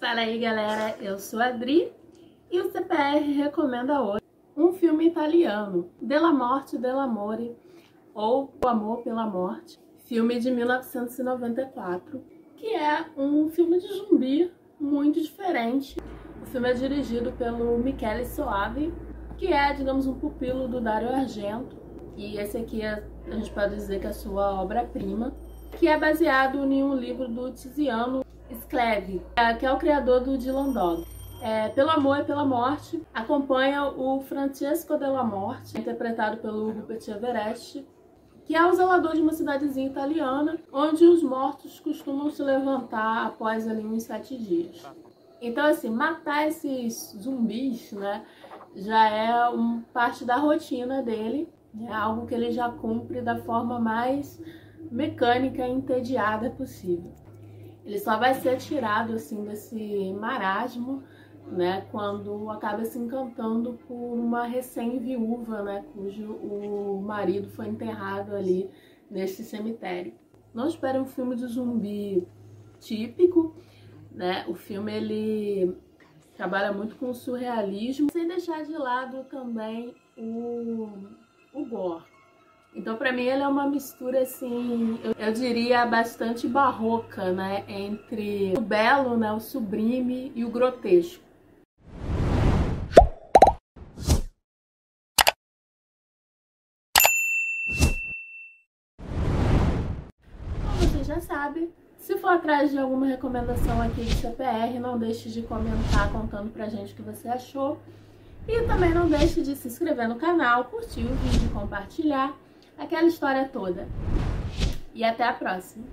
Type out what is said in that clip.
Fala aí galera, eu sou a Adri e o CPR recomenda hoje um filme italiano, Della Morte dell'Amore ou O Amor pela Morte, filme de 1994, que é um filme de zumbi muito diferente. O filme é dirigido pelo Michele Soavi, que é, digamos, um pupilo do Dario Argento, e esse aqui é, a gente pode dizer que é a sua obra-prima, que é baseado em um livro do Tiziano Scleve, é, que é o criador do Dylan Dog. É, pelo Amor e pela Morte, acompanha o Francesco della Morte, interpretado pelo Rupert Everest, que é o zelador de uma cidadezinha italiana, onde os mortos costumam se levantar após ali uns sete dias. Então, assim, matar esses zumbis, né, já é um, parte da rotina dele, é algo que ele já cumpre da forma mais mecânica entediada possível. Ele só vai ser tirado assim desse marasmo, né, quando acaba se encantando por uma recém-viúva, né, cujo o marido foi enterrado ali nesse cemitério. Não espere um filme de zumbi típico, né? O filme ele trabalha muito com o surrealismo, sem deixar de lado também o, o gore. Então, para mim, ele é uma mistura, assim, eu, eu, diria bastante barroca, né? Entre o belo, né? O sublime e o grotesco. Como você já sabe, se for atrás de alguma recomendação aqui de CPR, não deixe de comentar contando pra gente o que você achou. E também não deixe de se inscrever no canal, curtir o vídeo, compartilhar aquela história toda. E até a próxima!